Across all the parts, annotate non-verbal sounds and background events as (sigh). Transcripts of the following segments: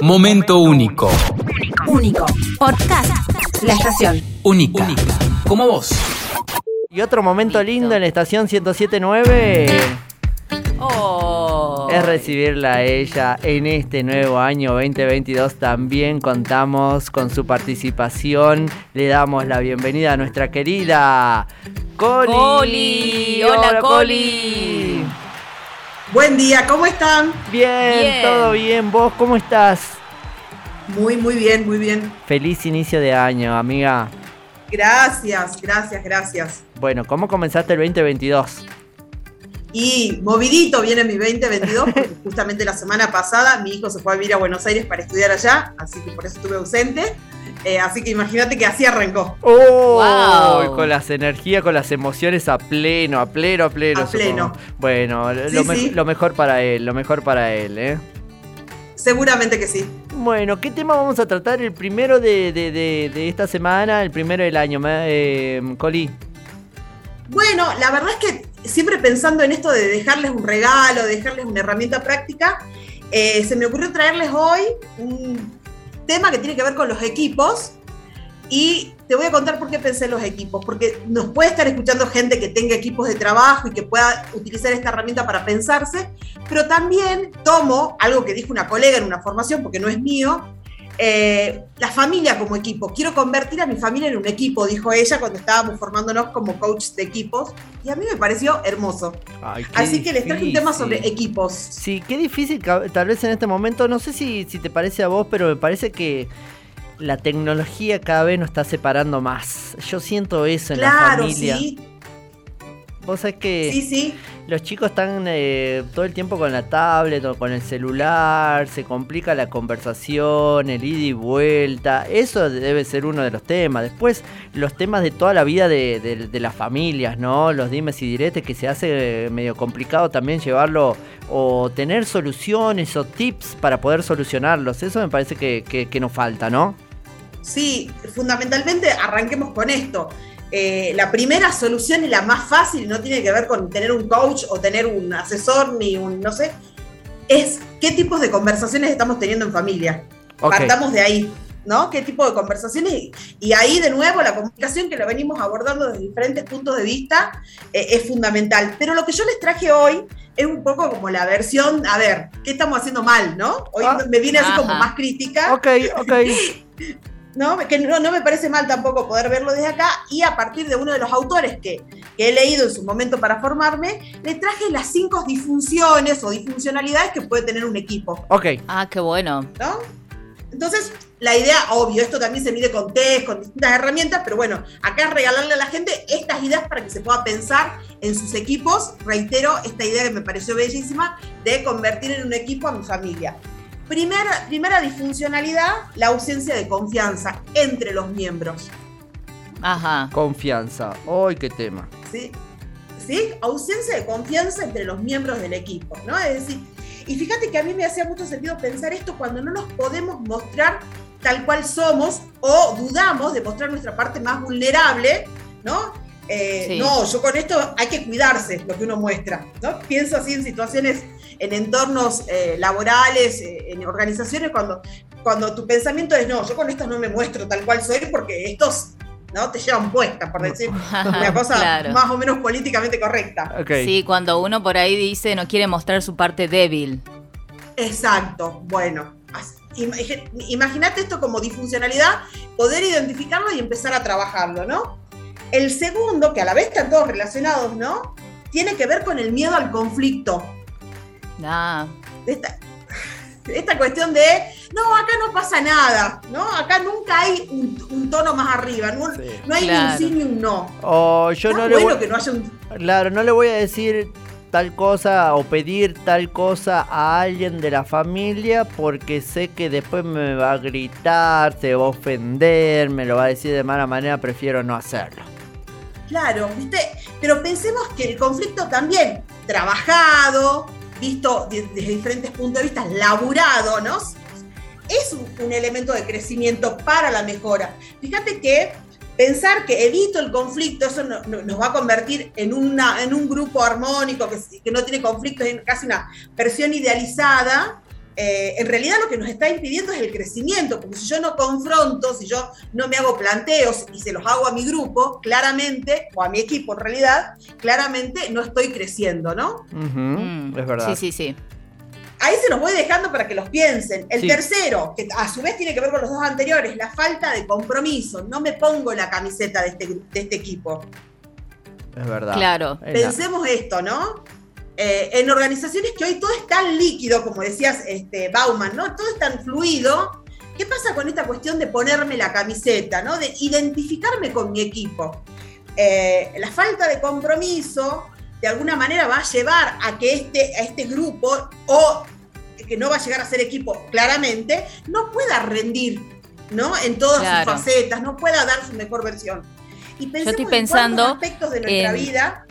Momento único. Único. Podcast. La estación. Única. Como vos. Y otro momento lindo en la estación 1079 Oh. es recibirla a ella en este nuevo año 2022. También contamos con su participación. Le damos la bienvenida a nuestra querida Coli. Coli. Hola, Coli. Buen día, ¿cómo están? Bien, Bien. todo bien. ¿Vos cómo estás? Muy, muy bien, muy bien. Feliz inicio de año, amiga. Gracias, gracias, gracias. Bueno, ¿cómo comenzaste el 2022? Y movidito viene mi 2022, porque justamente la semana pasada mi hijo se fue a vivir a Buenos Aires para estudiar allá, así que por eso estuve ausente. Eh, así que imagínate que así arrancó. ¡Oh! Wow. Con las energías, con las emociones a pleno, a pleno, a pleno. A pleno. Bueno, Sí, lo, me- sí. lo mejor para él, lo mejor para él, ¿eh? Seguramente que sí. Bueno, ¿qué tema vamos a tratar el primero de, de- de- de esta semana, el primero del año, eh, Coli? Bueno, la verdad es que siempre pensando en esto de dejarles un regalo, de dejarles una herramienta práctica, eh, se me ocurrió traerles hoy un tema que tiene que ver con los equipos. Y te voy a contar por qué pensé en los equipos, porque nos puede estar escuchando gente que tenga equipos de trabajo y que pueda utilizar esta herramienta para pensarse, pero también tomo algo que dijo una colega en una formación, porque no es mío, eh, la familia como equipo. Quiero convertir a mi familia en un equipo, dijo ella cuando estábamos formándonos como coach de equipos, y a mí me pareció hermoso. Ay, Así que les traje un tema sobre equipos. Sí, qué difícil tal vez en este momento, no sé si, si te parece a vos, pero me parece que la tecnología cada vez nos está separando más. Yo siento eso en la Claro, familia. sí, Vos sabés que sí, sí. los chicos están eh, todo el tiempo con la tablet o con el celular, se complica la conversación, el ida y vuelta. Eso debe ser uno de los temas. Después, los temas de toda la vida de, de- de las familias, ¿no? Los dimes y diretes que se hace eh, medio complicado también llevarlo o tener soluciones o tips para poder solucionarlos. Eso me parece que, que- que nos falta, ¿no? Sí, fundamentalmente arranquemos con esto. Eh, la primera solución y la más fácil, no tiene que ver con tener un coach o tener un asesor ni un, no sé, es qué tipos de conversaciones estamos teniendo en familia. Partamos de ahí, ¿no? ¿Qué tipo de conversaciones? Y, ahí de nuevo la comunicación que la venimos abordando desde diferentes puntos de vista eh, es fundamental. Pero lo que yo les traje hoy es un poco como la versión, a ver, ¿qué estamos haciendo mal, no? Hoy Ah. me viene así como más crítica. Ok, ok. (laughs) ¿no? Que no, no me parece mal tampoco poder verlo desde acá. Y a partir de uno de los autores que, que he leído en su momento para formarme, le traje las cinco disfunciones o disfuncionalidades que puede tener un equipo, Ok. Ah, qué bueno. ¿no? Entonces, la idea, obvio, esto también se mide con test, con distintas herramientas, pero bueno, acá es regalarle a la gente estas ideas para que se pueda pensar en sus equipos. Reitero esta idea que me pareció bellísima de convertir en un equipo a mi familia. Primera, primera disfuncionalidad, la ausencia de confianza entre los miembros. Ajá. Confianza. ¡Ay, qué tema! ¿sí? ¿Sí? Ausencia de confianza entre los miembros del equipo, ¿no? Es decir, y fíjate que a mí me hacía mucho sentido pensar esto cuando no nos podemos mostrar tal cual somos o dudamos de mostrar nuestra parte más vulnerable, ¿no? Eh, Sí. No, yo con esto hay que cuidarse lo que uno muestra, ¿no? Pienso así en situaciones, en entornos eh, laborales, eh, en organizaciones, cuando, cuando tu pensamiento es, no, yo con esto no me muestro tal cual soy porque estos, ¿no? Te llevan puesta, por decir (laughs) una cosa Claro. más o menos políticamente correcta. Sí, cuando uno por ahí dice no quiere mostrar su parte débil. Exacto, bueno. Imagínate esto como disfuncionalidad, poder identificarlo y empezar a trabajarlo, ¿no? El segundo, que a la vez están todos relacionados, ¿no? Tiene que ver con el miedo al conflicto. Ah, Esta, esta cuestión de, no, acá no pasa nada, ¿no? Acá nunca hay un, un tono más arriba, no, Sí. no hay Claro. ni un sí ni un no. O yo Está no le bueno voy... que no haya un Claro, no le voy a decir tal cosa o pedir tal cosa a alguien de la familia porque sé que después me va a gritar, se va a ofender, me lo va a decir de mala manera, prefiero no hacerlo. Claro, ¿viste? Pero pensemos que el conflicto también trabajado, visto de- desde diferentes puntos de vista, laburado, ¿no? Es un, elemento de crecimiento para la mejora. Fíjate que pensar que evito el conflicto, eso no- no- nos va a convertir en, una, en un grupo armónico que, no tiene conflictos, es casi una versión idealizada, eh, en realidad lo que nos está impidiendo es el crecimiento, porque si yo no confronto, si yo no me hago planteos y se los hago a mi grupo, claramente, o a mi equipo en realidad, claramente no estoy creciendo, ¿no? Mm, Es verdad. Sí, sí, sí. Ahí se los voy dejando para que los piensen. El Sí. tercero, que a su vez tiene que ver con los dos anteriores, la falta de compromiso. No me pongo la camiseta de este, de este equipo. Es verdad. Claro. Pensemos esto, ¿no? Eh, en organizaciones que hoy todo es tan líquido, como decías este, Bauman, ¿no? Todo es tan fluido. ¿Qué pasa con esta cuestión de ponerme la camiseta, ¿no? De identificarme con mi equipo. Eh, la falta de compromiso, de alguna manera, va a llevar a que este, a este grupo, o que no va a llegar a ser equipo claramente, no pueda rendir, ¿no? En todas Claro. sus facetas, no pueda dar su mejor versión. Y pensemos estoy en pensando aspectos de nuestra en- vida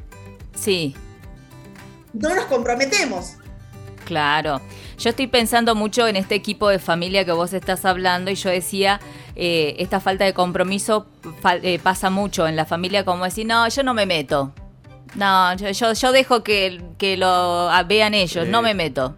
Sí, no nos comprometemos. claro. Yo estoy pensando mucho en este equipo de familia que vos estás hablando y yo decía, eh, esta falta de compromiso fal- eh, pasa mucho en la familia como decir, no, yo no me meto. No, yo, yo, yo dejo que, que lo ah, vean ellos, Sí. no me meto.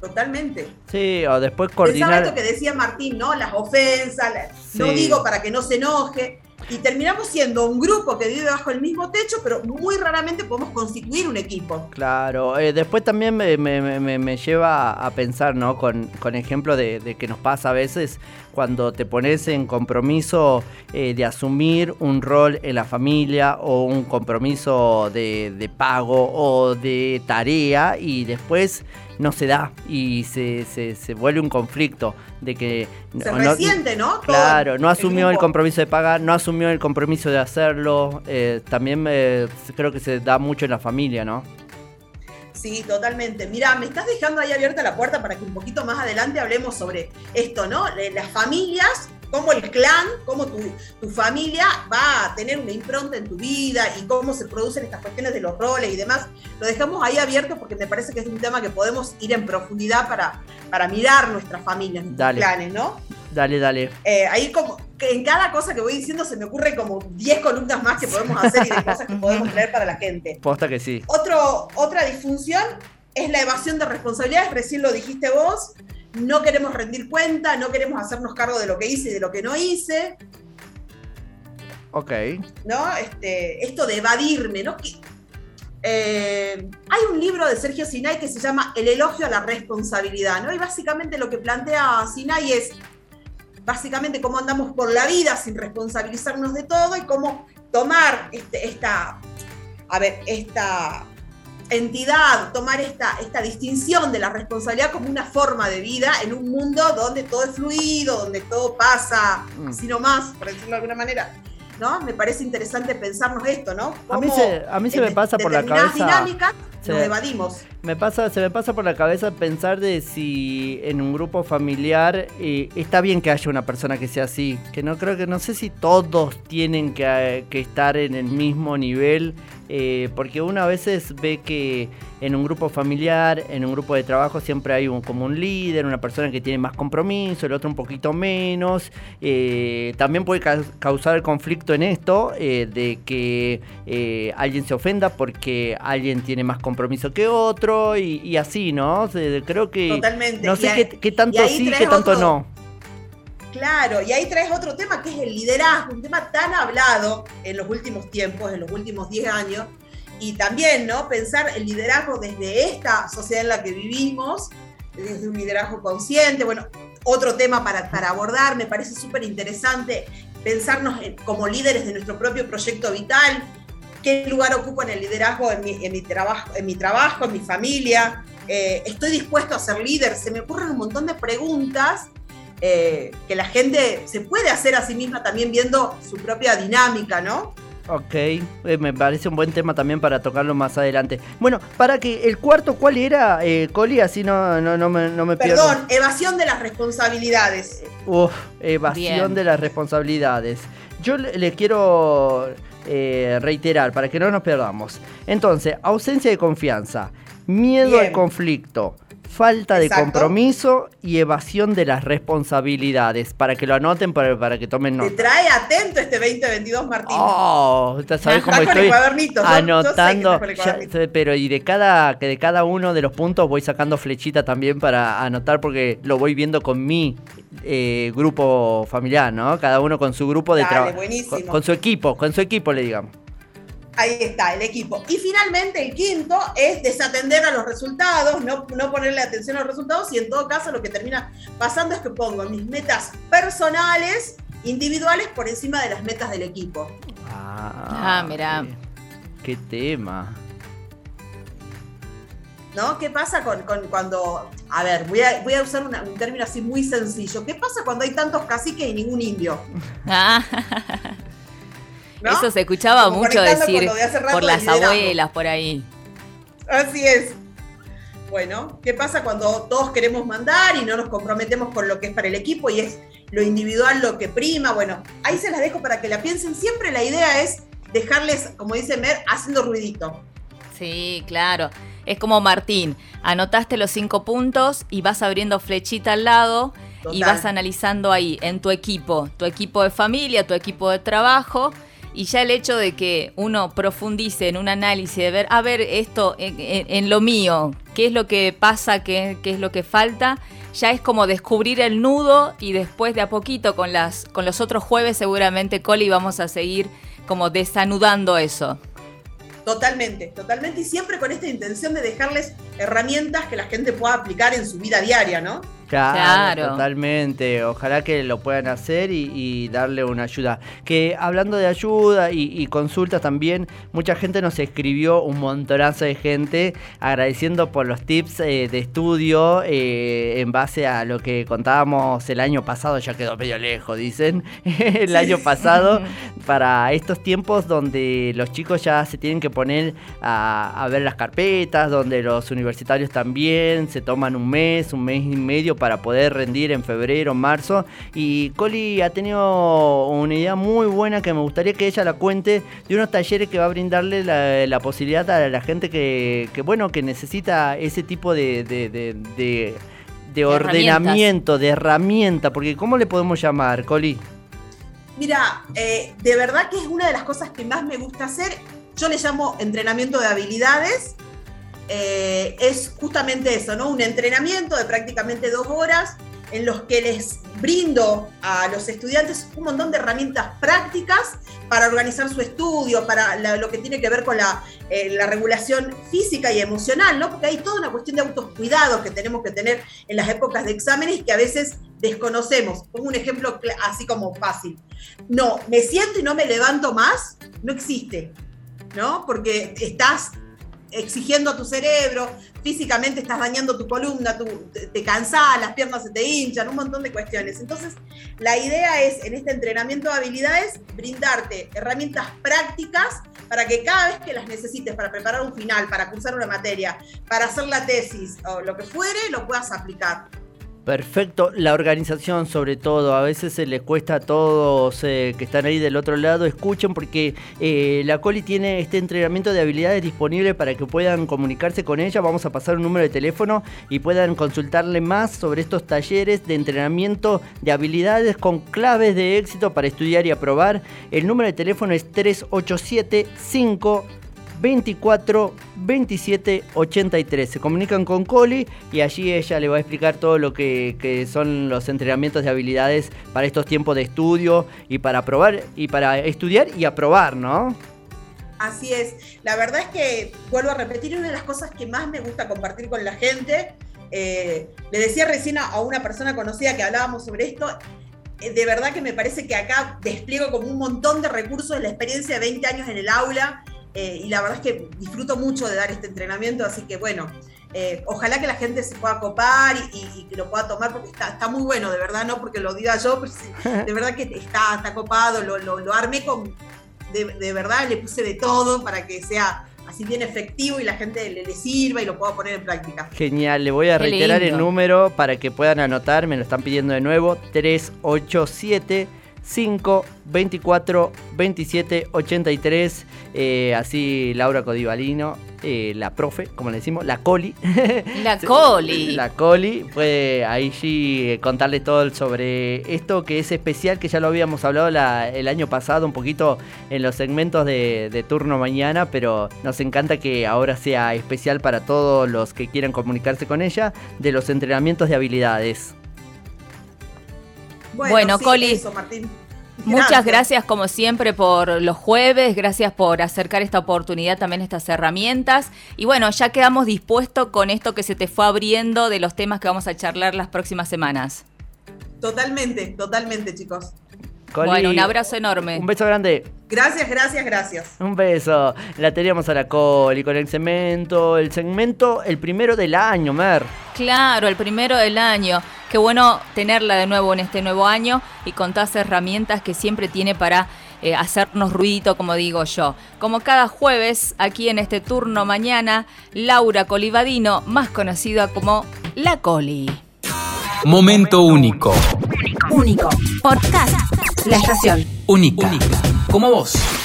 Totalmente. Sí, o después Pensaba coordinar. esto que decía Martín, ¿no? Las ofensas, la- no digo para que no se enoje. Y terminamos siendo un grupo que vive bajo el mismo techo, pero muy raramente podemos constituir un equipo. Claro, eh, después también me, me- me- me lleva a pensar, ¿no? Con, con ejemplo de, de que nos pasa a veces cuando te pones en compromiso eh, de asumir un rol en la familia o un compromiso de, de pago o de tarea y después no se da y se, se- se vuelve un conflicto de que... Se no- resiente, ¿no? Claro, no asumió el compromiso de pagar, no asumió el compromiso de hacerlo. eh, también eh, creo que se da mucho en la familia, ¿no? Sí, totalmente. Mira, me estás dejando ahí abierta la puerta para que un poquito más adelante hablemos sobre esto, ¿no? Las familias, cómo el clan, cómo tu, tu familia va a tener una impronta en tu vida y cómo se producen estas cuestiones de los roles y demás. Lo dejamos ahí abierto porque me parece que es un tema que podemos ir en profundidad para, para mirar nuestras familias, nuestros Dale. clanes, ¿no? Dale, dale. Eh, ahí como que en cada cosa que voy diciendo se me ocurre como 10 columnas más que podemos hacer y de cosas que podemos (laughs) leer para la gente. Posta que sí. Otro, otra disfunción es la evasión de responsabilidades, recién lo dijiste vos, no queremos rendir cuenta, no queremos hacernos cargo de lo que hice y de lo que no hice, Ok. ¿no? Este, esto de evadirme, ¿no? Eh, hay un libro de Sergio Sinay que se llama El elogio a la responsabilidad, ¿no? Y básicamente lo que plantea Sinay es básicamente cómo andamos por la vida sin responsabilizarnos de todo y cómo tomar este- esta, a ver, esta entidad, tomar esta, esta distinción de la responsabilidad como una forma de vida en un mundo donde todo es fluido, donde todo pasa Mm. así nomás, por decirlo de alguna manera. ¿No? Me parece interesante pensarnos esto, ¿no? A mí se- a mí se me pasa por la cabeza- dinámicas se- nos evadimos. Me pasa, se me pasa por la cabeza pensar de si en un grupo familiar eh, está bien que haya una persona que sea así. Que no creo que, no sé si todos tienen que, eh, que estar en el mismo nivel. Eh, porque uno a veces ve que en un grupo familiar, en un grupo de trabajo, siempre hay un, como un líder, una persona que tiene más compromiso, el otro un poquito menos. eh, también puede ca- causar el conflicto en esto eh, de que eh, alguien se ofenda porque alguien tiene más compromiso que otro y, y así, ¿no? Creo que Totalmente. no sé ahí- qué, qué tanto sí, qué tanto otro- no. Claro, y ahí traes otro tema que es el liderazgo, un tema tan hablado en los últimos tiempos, en los últimos 10 años, y también, ¿no? Pensar el liderazgo desde esta sociedad en la que vivimos, desde un liderazgo consciente, bueno, otro tema para, para abordar, me parece súper interesante pensarnos en- como líderes de nuestro propio proyecto vital, qué lugar ocupo en el liderazgo en mi, en mi trabajo, en mi trabajo, en mi familia, Eh, estoy dispuesto a ser líder, se me ocurren un montón de preguntas eh, que la gente se puede hacer a sí misma también viendo su propia dinámica, ¿no? Ok, eh, me parece un buen tema también para tocarlo más adelante. Bueno, para que el cuarto, ¿cuál era, eh, Coli? Así no, no, no me, no me pierdo. Perdón, evasión de las responsabilidades. Uf, evasión Bien. de las responsabilidades. Yo le, le quiero eh, reiterar para que no nos perdamos. Entonces, ausencia de confianza, miedo al conflicto, falta de compromiso y evasión de las responsabilidades. Para que lo anoten, para, para que tomen Te nota. trae atento este 2022, Martín. Oh, sabes cómo estoy cuadernito, yo- yo sé que anotando. el ya- pero y de cada que de cada uno de los puntos voy sacando flechita también para anotar porque lo voy viendo con mi eh, grupo familiar, ¿no? Cada uno con su grupo de trabajo, con su equipo, con su equipo le digamos. Ahí está, el equipo. Y finalmente, el quinto es desatender a los resultados, no, no ponerle atención a los resultados y en todo caso lo que termina pasando es que pongo mis metas personales, individuales, por encima de las metas del equipo. Ah, mirá. Qué, qué tema. ¿No? ¿Qué pasa con, con cuando, a ver, voy a, voy a usar una- un término así muy sencillo, ¿qué pasa cuando hay tantos caciques y ningún indio? (laughs) ¿no? Eso se escuchaba Como mucho decir de por las abuelas, por ahí. Así es. Bueno, ¿qué pasa cuando todos queremos mandar y no nos comprometemos con lo que es para el equipo y es lo individual lo que prima? Bueno, ahí se las dejo para que la piensen. Siempre la idea es dejarles, como dice Mer, haciendo ruidito. Sí, claro. Es como Martín, anotaste los cinco puntos y vas abriendo flechita al lado y vas analizando ahí en tu equipo, tu equipo de familia, tu equipo de trabajo. Y ya el hecho de que uno profundice en un análisis de ver, a ver, esto en, lo mío, qué es lo que pasa, qué, qué es lo que falta, ya es como descubrir el nudo y después de a poquito con, las, con los otros jueves seguramente, Coli, vamos a seguir como desanudando eso. Totalmente, totalmente. Y siempre con esta intención de dejarles herramientas que la gente pueda aplicar en su vida diaria, ¿no? Claro, Claro. totalmente. Ojalá que lo puedan hacer y, y darle una ayuda. Que hablando de ayuda y, y consultas también, mucha gente nos escribió, un montonazo de gente, agradeciendo por los tips eh, de estudio eh, en base a lo que contábamos el año pasado, ya quedó medio lejos, dicen, (laughs) el año pasado, (laughs) para estos tiempos donde los chicos ya se tienen que poner a, a ver las carpetas, donde los universitarios también se toman un mes, un mes y medio para poder rendir en febrero, marzo. Y Coli ha tenido una idea muy buena que me gustaría que ella la cuente de unos talleres que va a brindarle la, la posibilidad a la gente que, que, bueno, que necesita ese tipo de, de, de- de- de ordenamiento, de herramienta, porque ¿cómo le podemos llamar, Coli? Mira, eh, de verdad que es una de las cosas que más me gusta hacer. Yo le llamo entrenamiento de habilidades. Eh, es justamente eso, ¿no? Un entrenamiento de prácticamente dos horas en los que les brindo a los estudiantes un montón de herramientas prácticas para organizar su estudio, para la- lo que tiene que ver con la, eh, la regulación física y emocional, ¿no? Porque hay toda una cuestión de autocuidado que tenemos que tener en las épocas de exámenes que a veces desconocemos. Pongo un ejemplo así como fácil. No, me siento y no me levanto más, no existe, ¿no? Porque estás exigiendo a tu cerebro, físicamente estás dañando tu columna, te, te las piernas se te hinchan, un montón de cuestiones. Entonces, la idea es en este entrenamiento de habilidades brindarte herramientas prácticas para que cada vez que las necesites para preparar un final, para cursar una materia, para hacer la tesis o lo que fuere, lo puedas aplicar. Perfecto, la organización sobre todo, a veces se les cuesta a todos eh, que están ahí del otro lado, escuchen porque eh, la Coli tiene este entrenamiento de habilidades disponible para que puedan comunicarse con ella, vamos a pasar un número de teléfono y puedan consultarle más sobre estos talleres de entrenamiento de habilidades con claves de éxito para estudiar y aprobar. El número de teléfono es 387 5 24 27 83. Se comunican con Coli y allí ella le va a explicar todo lo que, que son los entrenamientos de habilidades para estos tiempos de estudio y para aprobar y para estudiar y aprobar, ¿no? Así es. La verdad es que, vuelvo a repetir, una de las cosas que más me gusta compartir con la gente, eh, le decía recién a, a una persona conocida que hablábamos sobre esto, eh, de verdad que me parece que acá despliego como un montón de recursos de la experiencia de 20 años en el aula eh, y la verdad es que disfruto mucho de dar este entrenamiento, así que bueno, eh, ojalá que la gente se pueda copar y, y- y que lo pueda tomar porque está, está muy bueno, de verdad, no porque lo diga yo, (laughs) pero sí, de verdad que está, está copado, lo, lo- lo armé con, de, de verdad, le puse de todo para que sea así bien efectivo y la gente le, le sirva y lo pueda poner en práctica. Genial, le voy a Qué reiterar el número para que puedan anotar, me lo están pidiendo de nuevo, 387 5 24 27 83. eh, así Laura Codivalino eh, la profe, como le decimos, la coli. La (laughs) (laughs) coli. La coli puede ahí sí eh, contarles todo sobre esto que es especial, que ya lo habíamos hablado la- el año pasado un poquito en los segmentos de, de turno mañana, pero nos encanta que ahora sea especial para todos los que quieran comunicarse con ella de los entrenamientos de habilidades. Bueno, sí, Coli, eso, Martín. Muchas gracias como siempre por los jueves, gracias por acercar esta oportunidad, también estas herramientas. Y bueno, ya quedamos dispuestos con esto que se te fue abriendo de los temas que vamos a charlar las próximas semanas. Totalmente, totalmente, chicos. Coli, Bueno, un abrazo enorme. Un beso grande. Gracias, gracias, gracias. Un beso. La teníamos a la Coli con el segmento. El segmento, el primero del año, Mer. Claro, el primero del año. Qué bueno tenerla de nuevo en este nuevo año y con todas las herramientas que siempre tiene para eh, hacernos ruidito, como digo yo. Como cada jueves, aquí en este turno mañana, Laura Colivadino, más conocida como La Coli. Momento único. Único. Podcast. La estación. Única. Como vos.